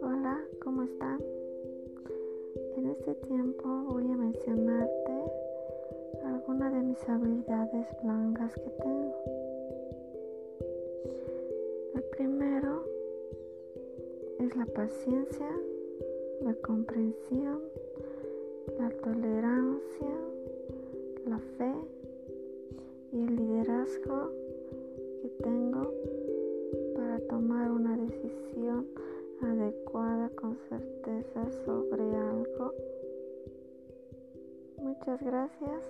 Hola, ¿cómo están? En este tiempo voy a mencionarte algunas de mis habilidades blancas que tengo. El primero es la paciencia, la comprensión, la tolerancia, la fe y el liderazgo que tengo para tomar una decisión adecuada con certeza sobre algo. Muchas gracias.